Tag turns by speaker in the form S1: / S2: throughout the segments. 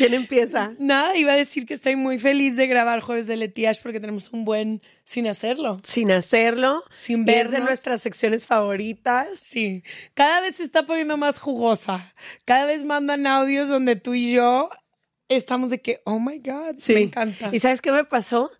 S1: ¿Quién empieza?
S2: Nada, iba a decir que estoy muy feliz de grabar Jueves de Letiash porque tenemos un buen sin hacerlo.
S1: Sin hacerlo.
S2: Sin ver
S1: de nuestras secciones favoritas.
S2: Sí. Cada vez se está poniendo más jugosa. Cada vez mandan audios donde tú y yo estamos de que, oh my God,
S1: sí.
S2: me encanta.
S1: ¿Y sabes qué me pasó?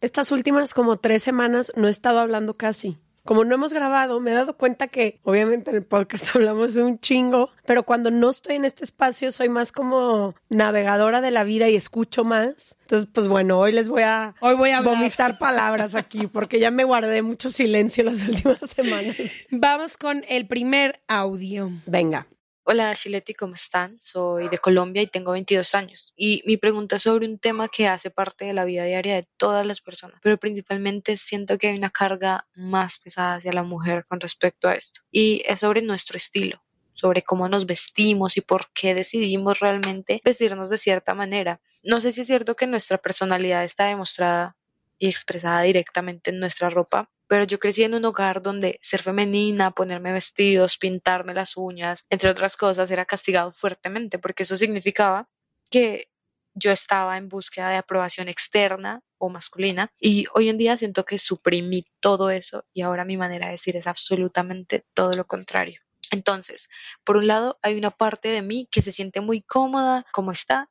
S1: Estas últimas como tres semanas no he estado hablando casi como no hemos grabado, me he dado cuenta que obviamente en el podcast hablamos de un chingo, pero cuando no estoy en este espacio soy más como navegadora de la vida y escucho más. Entonces, pues bueno, hoy les voy a,
S2: hoy voy a
S1: vomitar palabras aquí porque ya me guardé mucho silencio las últimas semanas.
S2: Vamos con el primer audio.
S1: Venga.
S3: Hola Shileti, ¿cómo están? Soy de Colombia y tengo 22 años. Y mi pregunta es sobre un tema que hace parte de la vida diaria de todas las personas, pero principalmente siento que hay una carga más pesada hacia la mujer con respecto a esto. Y es sobre nuestro estilo sobre cómo nos vestimos y por qué decidimos realmente vestirnos de cierta manera. No sé si es cierto que nuestra personalidad está demostrada y expresada directamente en nuestra ropa, pero yo crecí en un hogar donde ser femenina, ponerme vestidos, pintarme las uñas, entre otras cosas, era castigado fuertemente porque eso significaba que yo estaba en búsqueda de aprobación externa o masculina y hoy en día siento que suprimí todo eso y ahora mi manera de decir es absolutamente todo lo contrario. Entonces, por un lado, hay una parte de mí que se siente muy cómoda como está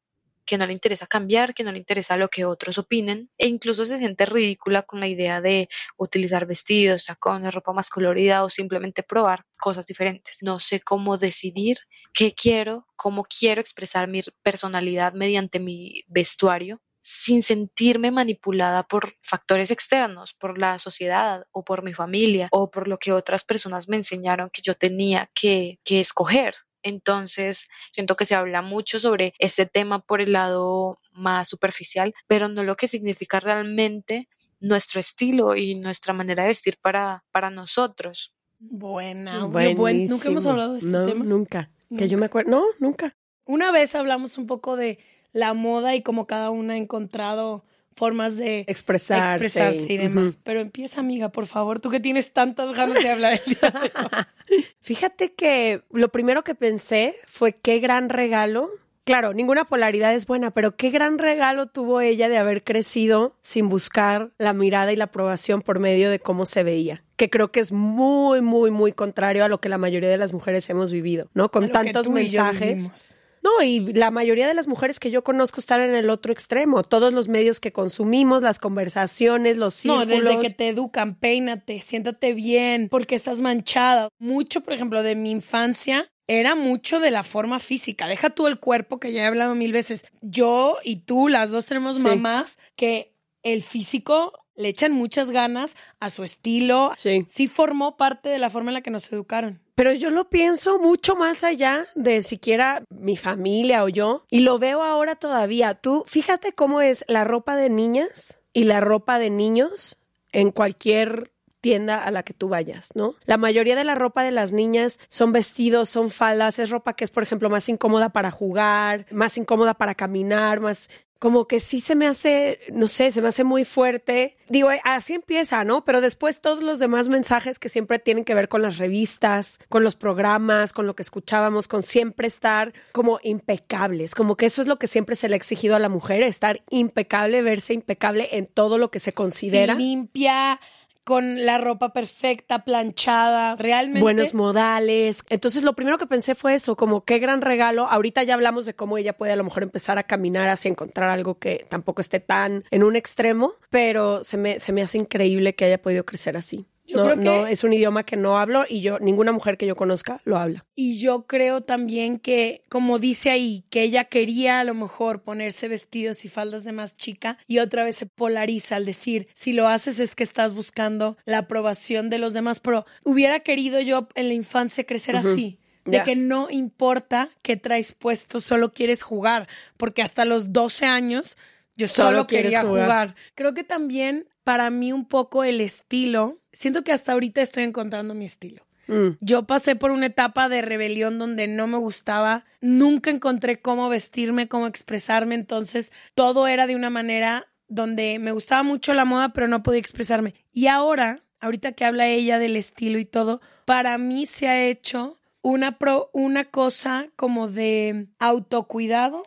S3: que no le interesa cambiar, que no le interesa lo que otros opinen e incluso se siente ridícula con la idea de utilizar vestidos, tacones, ropa más colorida o simplemente probar cosas diferentes. No sé cómo decidir qué quiero, cómo quiero expresar mi personalidad mediante mi vestuario sin sentirme manipulada por factores externos, por la sociedad o por mi familia o por lo que otras personas me enseñaron que yo tenía que, que escoger. Entonces, siento que se habla mucho sobre este tema por el lado más superficial, pero no lo que significa realmente nuestro estilo y nuestra manera de vestir para, para nosotros.
S2: Buena, nunca hemos hablado de este tema.
S1: Nunca. Que yo me acuerdo. No, nunca.
S2: Una vez hablamos un poco de la moda y cómo cada una ha encontrado formas de
S1: expresarse,
S2: expresarse y demás. Pero empieza, amiga, por favor, tú que tienes tantas ganas de hablar el día
S1: Fíjate que lo primero que pensé fue qué gran regalo. Claro, ninguna polaridad es buena, pero qué gran regalo tuvo ella de haber crecido sin buscar la mirada y la aprobación por medio de cómo se veía que creo que es muy, muy, muy contrario a lo que la mayoría de las mujeres hemos vivido, ¿no? Con tantos mensajes. No, y la mayoría de las mujeres que yo conozco están en el otro extremo. Todos los medios que consumimos, las conversaciones, los círculos.
S2: No, desde que te educan, peínate, siéntate bien, porque estás manchada. Mucho, por ejemplo, de mi infancia era mucho de la forma física. Deja tú el cuerpo, que ya he hablado mil veces. Yo y tú, las dos tenemos mamás que el físico le echan muchas ganas a su estilo.
S1: Sí.
S2: Sí formó parte de la forma en la que nos educaron.
S1: Pero yo lo pienso mucho más allá de siquiera mi familia o yo, y lo veo ahora todavía. Tú, fíjate cómo es la ropa de niñas y la ropa de niños en cualquier tienda a la que tú vayas, ¿no? La mayoría de la ropa de las niñas son vestidos, son faldas, es ropa que es, por ejemplo, más incómoda para jugar, más incómoda para caminar, más como que sí se me hace, no sé, se me hace muy fuerte. Digo, así empieza, ¿no? Pero después todos los demás mensajes que siempre tienen que ver con las revistas, con los programas, con lo que escuchábamos, con siempre estar como impecables, como que eso es lo que siempre se le ha exigido a la mujer, estar impecable, verse impecable en todo lo que se considera.
S2: limpia, con la ropa perfecta, planchada, realmente.
S1: Buenos modales. Entonces lo primero que pensé fue eso, como qué gran regalo. Ahorita ya hablamos de cómo ella puede a lo mejor empezar a caminar hacia encontrar algo que tampoco esté tan en un extremo, pero se me, se me hace increíble que haya podido crecer así no, no, es un idioma que no hablo y yo, ninguna mujer que yo conozca lo habla.
S2: Y yo creo también que, como dice ahí, que ella quería a lo mejor ponerse vestidos y faldas de más chica y otra vez se polariza al decir, si lo haces es que estás buscando la aprobación de los demás, pero hubiera querido yo en la infancia crecer así. De que no importa qué traes puesto, solo quieres jugar, porque hasta los 12 años yo solo, quería jugar. Creo que también para mí un poco el estilo, siento que hasta ahorita estoy encontrando mi estilo. Mm. Yo pasé por una etapa de rebelión donde no me gustaba, nunca encontré cómo vestirme, cómo expresarme, entonces todo era de una manera donde me gustaba mucho la moda, pero no podía expresarme. Y ahora, ahorita que habla ella del estilo y todo, para mí se ha hecho una, pro, una cosa como de autocuidado,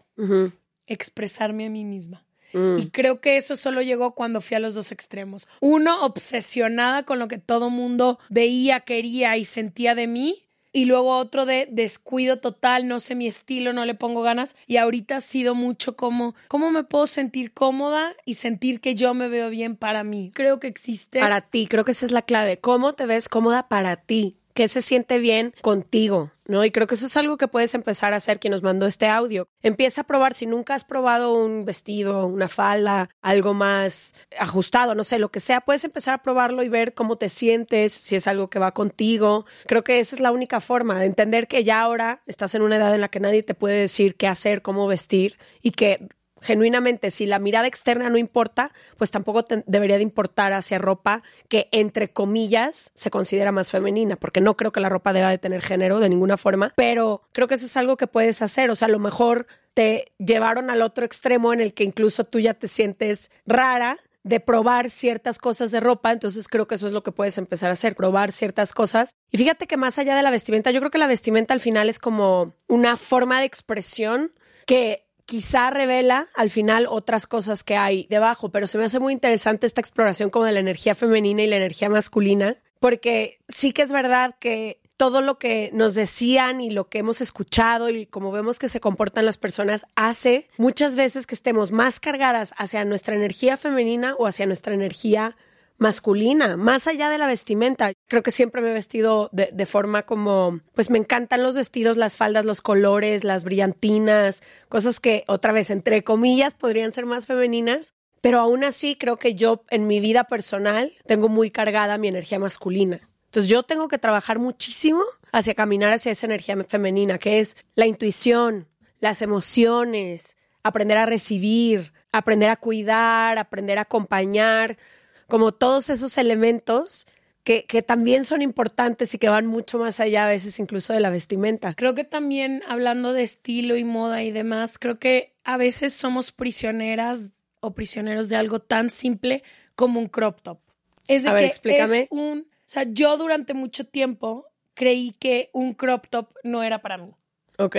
S2: expresarme a mí misma. Mm. Y creo que eso solo llegó cuando fui a los dos extremos. Uno, obsesionada con lo que todo mundo veía, quería y sentía de mí. Y luego otro de descuido total, no sé mi estilo, no le pongo ganas. Y ahorita ha sido mucho como, ¿cómo me puedo sentir cómoda y sentir que yo me veo bien para mí? Creo que existe.
S1: Para ti, creo que esa es la clave. ¿Cómo te ves cómoda para ti? ¿Qué se siente bien contigo? ¿no? Y creo que eso es algo que puedes empezar a hacer quien nos mandó este audio. Empieza a probar si nunca has probado un vestido, una falda, algo más ajustado, no sé, lo que sea, puedes empezar a probarlo y ver cómo te sientes, si es algo que va contigo. Creo que esa es la única forma de entender que ya ahora estás en una edad en la que nadie te puede decir qué hacer, cómo vestir y que genuinamente, si la mirada externa no importa, pues tampoco debería de importar hacia ropa que, entre comillas, se considera más femenina, porque no creo que la ropa deba de tener género de ninguna forma, pero creo que eso es algo que puedes hacer, o sea, a lo mejor te llevaron al otro extremo en el que incluso tú ya te sientes rara de probar ciertas cosas de ropa, entonces creo que eso es lo que puedes empezar a hacer, probar ciertas cosas. Y fíjate que más allá de la vestimenta, yo creo que la vestimenta al final es como una forma de expresión que quizá revela al final otras cosas que hay debajo, pero se me hace muy interesante esta exploración como de la energía femenina y la energía masculina, porque sí que es verdad que todo lo que nos decían y lo que hemos escuchado y como vemos que se comportan las personas hace muchas veces que estemos más cargadas hacia nuestra energía femenina o hacia nuestra energía masculina, más allá de la vestimenta. Creo que siempre me he vestido de, forma como, pues me encantan los vestidos, las faldas, los colores, las brillantinas, cosas que otra vez, entre comillas, podrían ser más femeninas. Pero aún así creo que yo en mi vida personal tengo muy cargada mi energía masculina. Entonces yo tengo que trabajar muchísimo hacia caminar hacia esa energía femenina, que es la intuición, las emociones, aprender a recibir, aprender a cuidar, aprender a acompañar, como todos esos elementos que, que, también son importantes y que van mucho más allá a veces incluso de la vestimenta.
S2: Creo que también hablando de estilo y moda y demás, creo que a veces somos prisioneras o prisioneros de algo tan simple como un crop top. Es de a ver, explícame. un, o sea, yo durante mucho tiempo creí que un crop top no era para mí.
S1: Ok.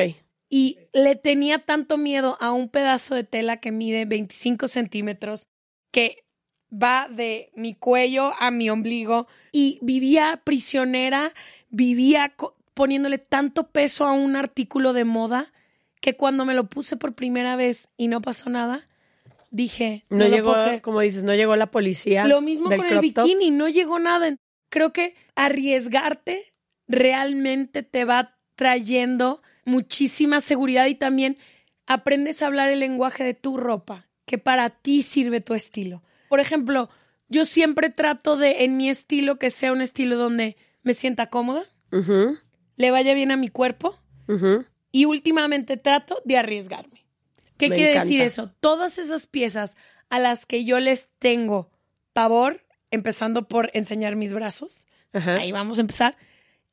S2: Y le tenía tanto miedo a un pedazo de tela que mide 25 centímetros que va de mi cuello a mi ombligo y vivía prisionera, vivía poniéndole tanto peso a un artículo de moda que cuando me lo puse por primera vez y no pasó nada, dije,
S1: no, llegó, como dices, no llegó la policía.
S2: Lo mismo con el bikini, no llegó nada. Creo que arriesgarte realmente te va trayendo muchísima seguridad y también aprendes a hablar el lenguaje de tu ropa, que para ti sirve tu estilo. Por ejemplo, yo siempre trato de, en mi estilo, que sea un estilo donde me sienta cómoda, le vaya bien a mi cuerpo y últimamente trato de arriesgarme. ¿Qué quiere decir eso? Todas esas piezas a las que yo les tengo pavor empezando por enseñar mis brazos. Ahí vamos a empezar.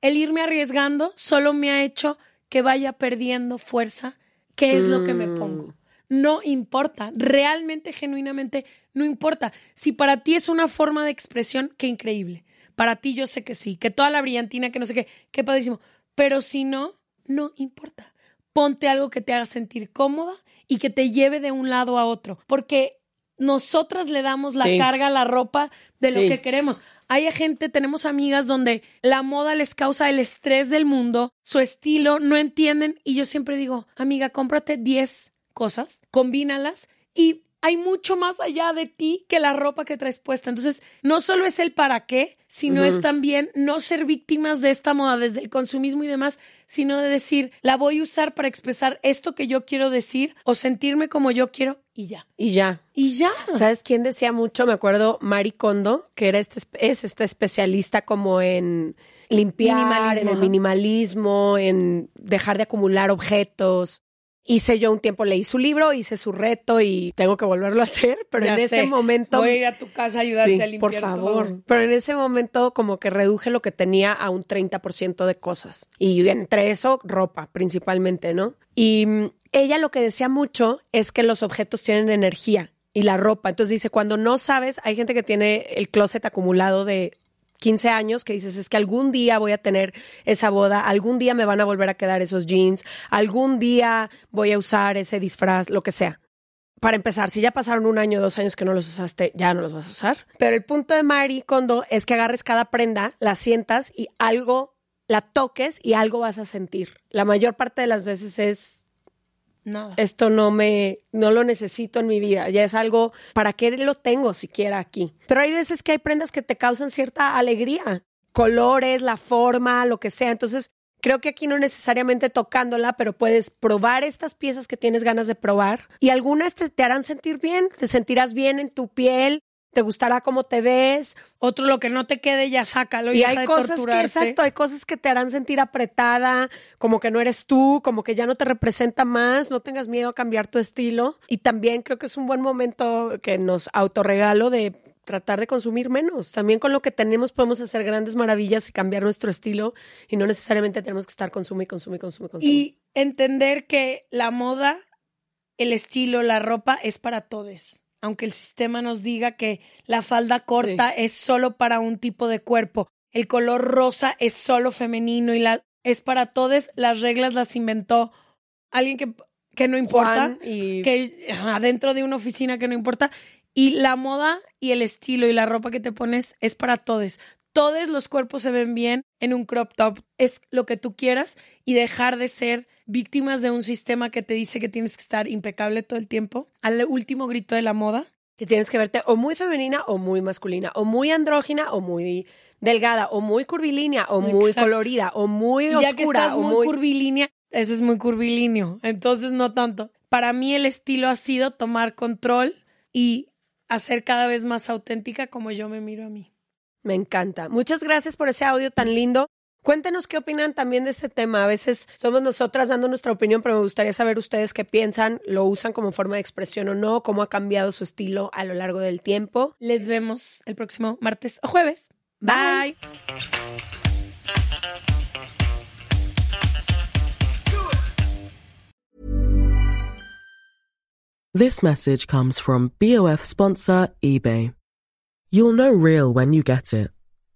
S2: El irme arriesgando solo me ha hecho que vaya perdiendo fuerza, que es lo que me
S1: Mm.
S2: pongo. No importa, realmente, genuinamente, no importa. Si para ti es una forma de expresión, qué increíble. Para ti yo sé que sí, que toda la brillantina, que no sé qué, qué padrísimo. Pero si no, no importa. Ponte algo que te haga sentir cómoda y que te lleve de un lado a otro, porque nosotras le damos la
S1: Sí.
S2: carga a la ropa de
S1: Sí.
S2: lo que queremos. Hay gente, tenemos amigas donde la moda les causa el estrés del mundo, su estilo, no entienden y yo siempre digo, amiga, cómprate 10 cosas, combínalas y hay mucho más allá de ti que la ropa que traes puesta. Entonces, no solo es el para qué, sino es también no ser víctimas de esta moda desde el consumismo y demás, sino de decir, la voy a usar para expresar esto que yo quiero decir o sentirme como yo quiero y ya.
S1: Y ya.
S2: Y ya.
S1: ¿Sabes quién decía mucho? Me acuerdo Mari Kondo, que era este, es esta especialista como en limpiar,
S2: Minimalismo,
S1: en el minimalismo, en dejar de acumular objetos. Hice yo un tiempo, leí su libro, hice su reto y tengo que volverlo a hacer, pero
S2: Ya
S1: en ese momento...
S2: Voy a ir a tu casa a ayudarte
S1: Sí,
S2: a limpiar
S1: por favor.
S2: todo.
S1: Pero en ese momento como que reduje lo que tenía a un 30% de cosas. Y entre eso, ropa principalmente, ¿no? Y mm, ella lo que decía mucho es que los objetos tienen energía y la ropa. Entonces dice, cuando no sabes, hay gente que tiene el closet acumulado de 15 años que dices, es que algún día voy a tener esa boda, algún día me van a volver a quedar esos jeans, algún día voy a usar ese disfraz, lo que sea para empezar, si ya pasaron un año, dos años que no los usaste, ya no los vas a usar. Pero el punto de Mari Kondo es que agarres cada prenda, la sientas y algo, la toques y algo vas a sentir. La mayor parte de las veces es Esto no me, no lo necesito en mi vida, ya es algo, ¿para qué lo tengo siquiera aquí? Pero hay veces que hay prendas que te causan cierta alegría, colores, la forma, lo que sea, entonces creo que aquí no necesariamente tocándola, pero puedes probar estas piezas que tienes ganas de probar. Y algunas te, te harán sentir bien, te sentirás bien en tu piel, te gustará cómo te ves,
S2: Otro lo que no te quede, ya sácalo y,
S1: y
S2: deja
S1: hay
S2: de
S1: cosas que, exacto, hay cosas que te harán sentir apretada, como que no eres tú, como que ya no te representa más, no tengas miedo a cambiar tu estilo. Y también creo que es un buen momento que nos autorregalo de tratar de consumir menos. También con lo que tenemos podemos hacer grandes maravillas y cambiar nuestro estilo y no necesariamente tenemos que estar consume, consume, consume, consume.
S2: Y entender que la moda, el estilo, la ropa es para todos. Aunque el sistema nos diga que la falda corta es solo para un tipo de cuerpo, el color rosa es solo femenino y la es para todos, las reglas las inventó alguien que, que no importa,
S1: y
S2: que ajá, dentro de una oficina que no importa. Y la moda y el estilo y la ropa que te pones es para todos. Todos los cuerpos se ven bien en un crop top. Es lo que tú quieras y dejar de ser víctimas de un sistema que te dice que tienes que estar impecable todo el tiempo. Al último grito de la moda.
S1: que tienes que verte o muy femenina o muy masculina, o muy andrógina o muy delgada, o muy curvilínea o muy colorida, o muy oscura,
S2: ya que estás
S1: o
S2: muy,
S1: muy
S2: curvilínea, eso es muy curvilíneo. Entonces no tanto. Para mí el estilo ha sido tomar control y hacer cada vez más auténtica como yo me miro a mí.
S1: Me encanta. Muchas gracias por ese audio tan lindo. Cuéntenos qué opinan también de este tema. A veces somos nosotras dando nuestra opinión, pero me gustaría saber ustedes qué piensan, lo usan como forma de expresión o no, cómo ha cambiado su estilo a lo largo del tiempo.
S2: Les vemos el próximo martes o jueves.
S1: Bye.
S4: This message comes from BOF sponsor eBay. You'll know real when you get it.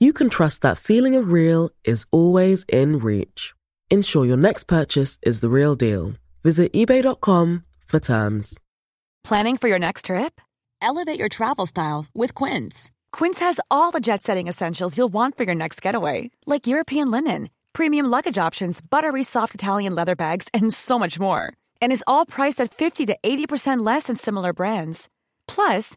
S4: you can trust that feeling of real is always in reach. Ensure your next purchase is the real deal. Visit eBay.com for terms.
S5: Planning for your next trip? Elevate your travel style with Quince. Quince has all the jet setting essentials you'll want for your next getaway, like European linen, premium luggage options, buttery soft Italian leather bags, and so much more. And is all priced at 50 to 80% less than similar brands. Plus,